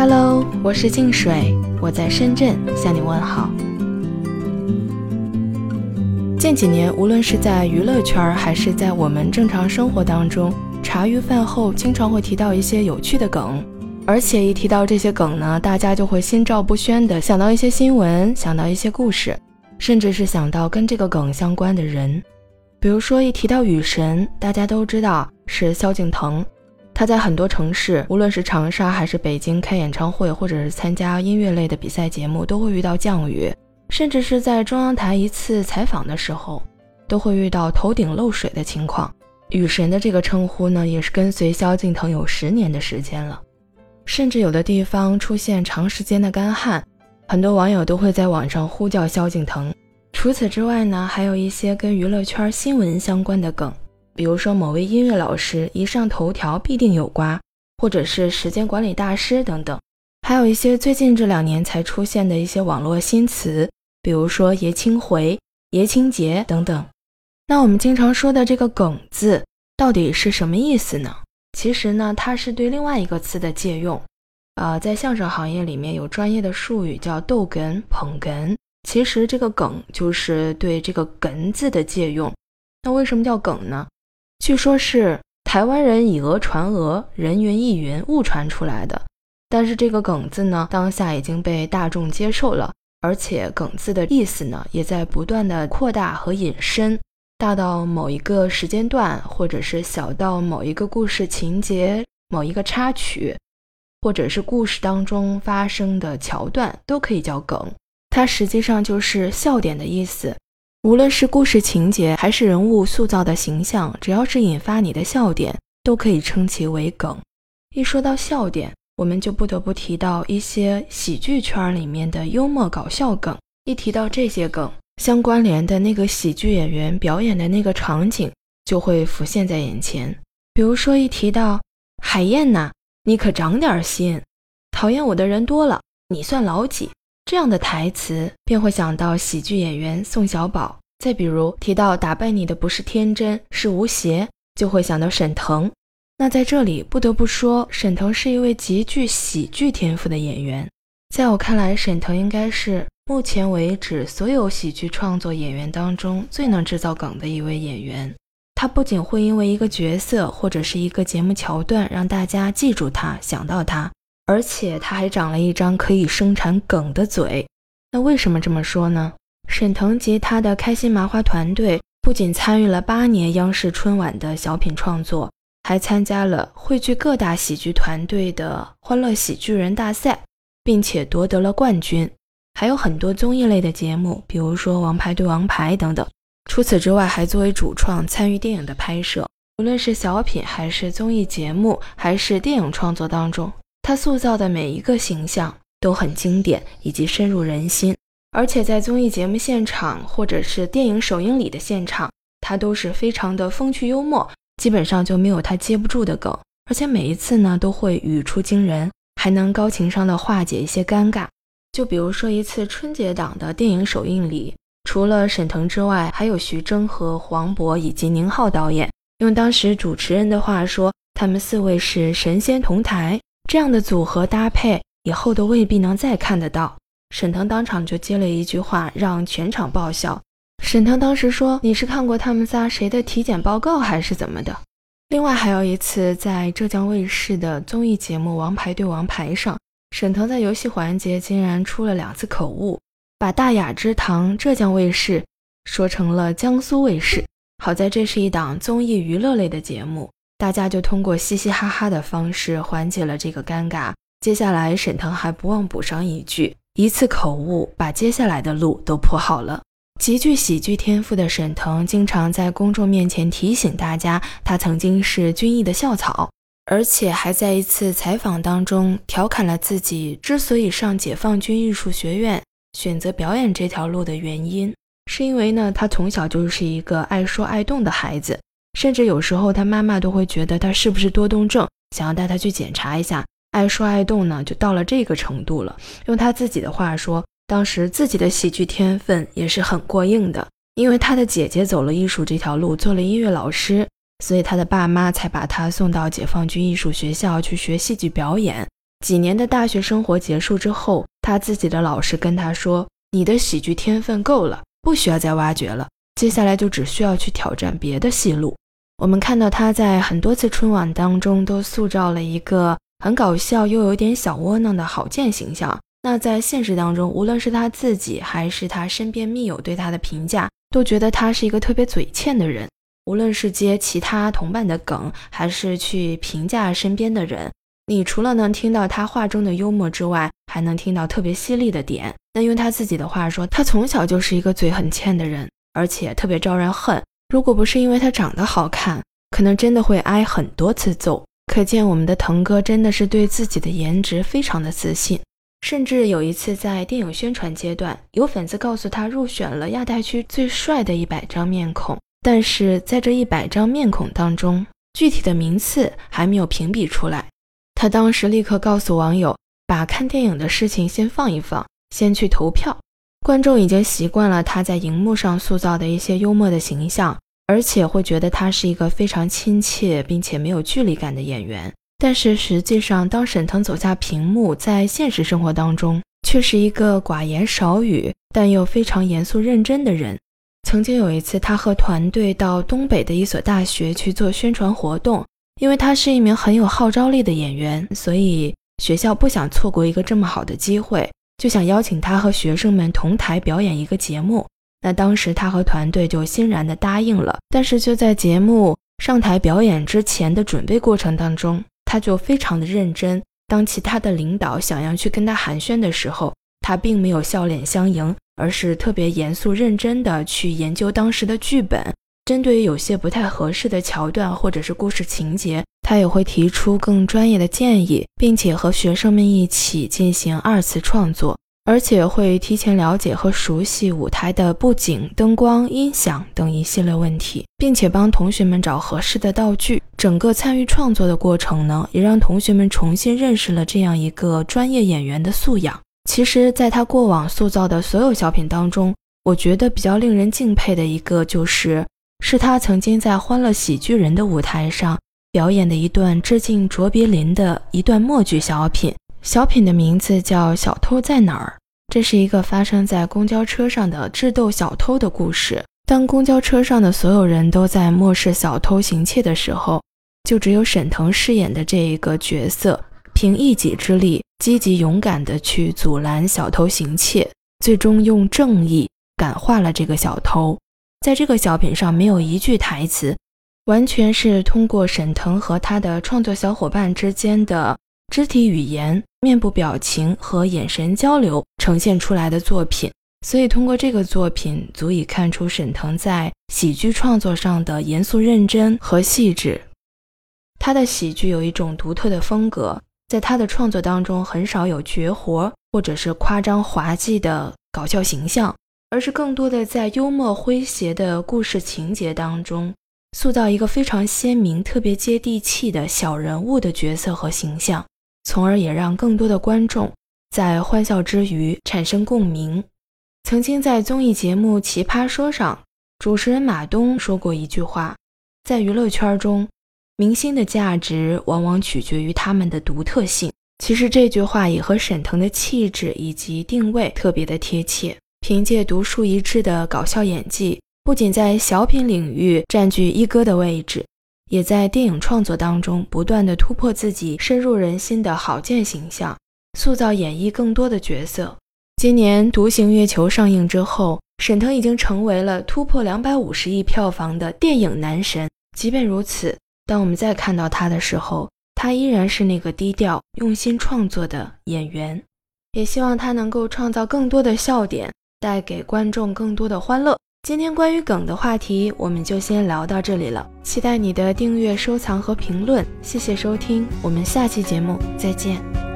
Hello，我是静水，我在深圳向你问好。近几年，无论是在娱乐圈还是在我们正常生活当中，茶余饭后经常会提到一些有趣的梗，而且一提到这些梗呢，大家就会心照不宣的想到一些新闻，想到一些故事，甚至是想到跟这个梗相关的人。比如说，一提到雨神，大家都知道是萧敬腾。他在很多城市，无论是长沙还是北京开演唱会，或者是参加音乐类的比赛节目，都会遇到降雨，甚至是在中央台一次采访的时候，都会遇到头顶漏水的情况。雨神的这个称呼呢，也是跟随萧敬腾有十年的时间了，甚至有的地方出现长时间的干旱，很多网友都会在网上呼叫萧敬腾。除此之外呢，还有一些跟娱乐圈新闻相关的梗。比如说某位音乐老师一上头条必定有瓜，或者是时间管理大师等等，还有一些最近这两年才出现的一些网络新词，比如说爷青回、爷青结等等。那我们经常说的这个“梗”字到底是什么意思呢？其实呢，它是对另外一个词的借用。呃，在相声行业里面有专业的术语叫逗哏、捧哏，其实这个“梗”就是对这个“哏”字的借用。那为什么叫梗呢？据说，是台湾人以讹传讹，人云亦云误传出来的。但是这个“梗”字呢，当下已经被大众接受了，而且“梗”字的意思呢，也在不断的扩大和引申，大到某一个时间段，或者是小到某一个故事情节、某一个插曲，或者是故事当中发生的桥段，都可以叫梗。它实际上就是笑点的意思。无论是故事情节还是人物塑造的形象，只要是引发你的笑点，都可以称其为梗。一说到笑点，我们就不得不提到一些喜剧圈里面的幽默搞笑梗。一提到这些梗，相关联的那个喜剧演员表演的那个场景就会浮现在眼前。比如说，一提到海燕呐，你可长点心，讨厌我的人多了，你算老几？这样的台词便会想到喜剧演员宋小宝。再比如提到打败你的不是天真，是吴邪，就会想到沈腾。那在这里不得不说，沈腾是一位极具喜剧天赋的演员。在我看来，沈腾应该是目前为止所有喜剧创作演员当中最能制造梗的一位演员。他不仅会因为一个角色或者是一个节目桥段让大家记住他、想到他。而且他还长了一张可以生产梗的嘴。那为什么这么说呢？沈腾及他的开心麻花团队不仅参与了八年央视春晚的小品创作，还参加了汇聚各大喜剧团队的欢乐喜剧人大赛，并且夺得了冠军。还有很多综艺类的节目，比如说《王牌对王牌》等等。除此之外，还作为主创参与电影的拍摄，无论是小品还是综艺节目，还是电影创作当中。他塑造的每一个形象都很经典，以及深入人心。而且在综艺节目现场或者是电影首映礼的现场，他都是非常的风趣幽默，基本上就没有他接不住的梗。而且每一次呢，都会语出惊人，还能高情商的化解一些尴尬。就比如说一次春节档的电影首映礼，除了沈腾之外，还有徐峥和黄渤以及宁浩导演。用当时主持人的话说，他们四位是神仙同台。这样的组合搭配，以后都未必能再看得到。沈腾当场就接了一句话，让全场爆笑。沈腾当时说：“你是看过他们仨谁的体检报告，还是怎么的？”另外还有一次，在浙江卫视的综艺节目《王牌对王牌》上，沈腾在游戏环节竟然出了两次口误，把大雅之堂浙江卫视说成了江苏卫视。好在这是一档综艺娱乐类的节目。大家就通过嘻嘻哈哈的方式缓解了这个尴尬。接下来，沈腾还不忘补上一句：“一次口误，把接下来的路都铺好了。”极具喜剧天赋的沈腾，经常在公众面前提醒大家，他曾经是军艺的校草，而且还在一次采访当中调侃了自己之所以上解放军艺术学院，选择表演这条路的原因，是因为呢，他从小就是一个爱说爱动的孩子。甚至有时候，他妈妈都会觉得他是不是多动症，想要带他去检查一下。爱说爱动呢，就到了这个程度了。用他自己的话说，当时自己的喜剧天分也是很过硬的，因为他的姐姐走了艺术这条路，做了音乐老师，所以他的爸妈才把他送到解放军艺术学校去学戏剧表演。几年的大学生活结束之后，他自己的老师跟他说：“你的喜剧天分够了，不需要再挖掘了，接下来就只需要去挑战别的戏路。”我们看到他在很多次春晚当中都塑造了一个很搞笑又有点小窝囊的郝建形象。那在现实当中，无论是他自己还是他身边密友对他的评价，都觉得他是一个特别嘴欠的人。无论是接其他同伴的梗，还是去评价身边的人。你除了能听到他话中的幽默之外，还能听到特别犀利的点。那用他自己的话说，他从小就是一个嘴很欠的人，而且特别招人恨。如果不是因为他长得好看，可能真的会挨很多次揍。可见我们的腾哥真的是对自己的颜值非常的自信。甚至有一次在电影宣传阶段，有粉丝告诉他入选了亚太区最帅的一百张面孔，但是在这一百张面孔当中，具体的名次还没有评比出来。他当时立刻告诉网友，把看电影的事情先放一放，先去投票。观众已经习惯了他在荧幕上塑造的一些幽默的形象，而且会觉得他是一个非常亲切并且没有距离感的演员。但是实际上，当沈腾走下屏幕，在现实生活当中，却是一个寡言少语但又非常严肃认真的人。曾经有一次，他和团队到东北的一所大学去做宣传活动。因为他是一名很有号召力的演员，所以学校不想错过一个这么好的机会，就想邀请他和学生们同台表演一个节目。那当时他和团队就欣然的答应了。但是就在节目上台表演之前的准备过程当中，他就非常的认真。当其他的领导想要去跟他寒暄的时候，他并没有笑脸相迎，而是特别严肃认真的去研究当时的剧本。针对于有些不太合适的桥段或者是故事情节，他也会提出更专业的建议，并且和学生们一起进行二次创作，而且会提前了解和熟悉舞台的布景、灯光、音响等一系列问题，并且帮同学们找合适的道具。整个参与创作的过程呢，也让同学们重新认识了这样一个专业演员的素养。其实，在他过往塑造的所有小品当中，我觉得比较令人敬佩的一个就是。是他曾经在《欢乐喜剧人》的舞台上表演的一段致敬卓别林的一段默剧小品。小品的名字叫《小偷在哪儿》。这是一个发生在公交车上的智斗小偷的故事。当公交车上的所有人都在漠视小偷行窃的时候，就只有沈腾饰演的这一个角色，凭一己之力，积极勇敢地去阻拦小偷行窃，最终用正义感化了这个小偷。在这个小品上没有一句台词，完全是通过沈腾和他的创作小伙伴之间的肢体语言、面部表情和眼神交流呈现出来的作品。所以，通过这个作品，足以看出沈腾在喜剧创作上的严肃认真和细致。他的喜剧有一种独特的风格，在他的创作当中很少有绝活或者是夸张滑稽的搞笑形象。而是更多的在幽默诙谐的故事情节当中，塑造一个非常鲜明、特别接地气的小人物的角色和形象，从而也让更多的观众在欢笑之余产生共鸣。曾经在综艺节目《奇葩说》上，主持人马东说过一句话：“在娱乐圈中，明星的价值往往取决于他们的独特性。”其实这句话也和沈腾的气质以及定位特别的贴切。凭借独树一帜的搞笑演技，不仅在小品领域占据一哥的位置，也在电影创作当中不断的突破自己深入人心的郝建形象，塑造演绎更多的角色。今年《独行月球》上映之后，沈腾已经成为了突破两百五十亿票房的电影男神。即便如此，当我们再看到他的时候，他依然是那个低调、用心创作的演员。也希望他能够创造更多的笑点。带给观众更多的欢乐。今天关于梗的话题，我们就先聊到这里了。期待你的订阅、收藏和评论。谢谢收听，我们下期节目再见。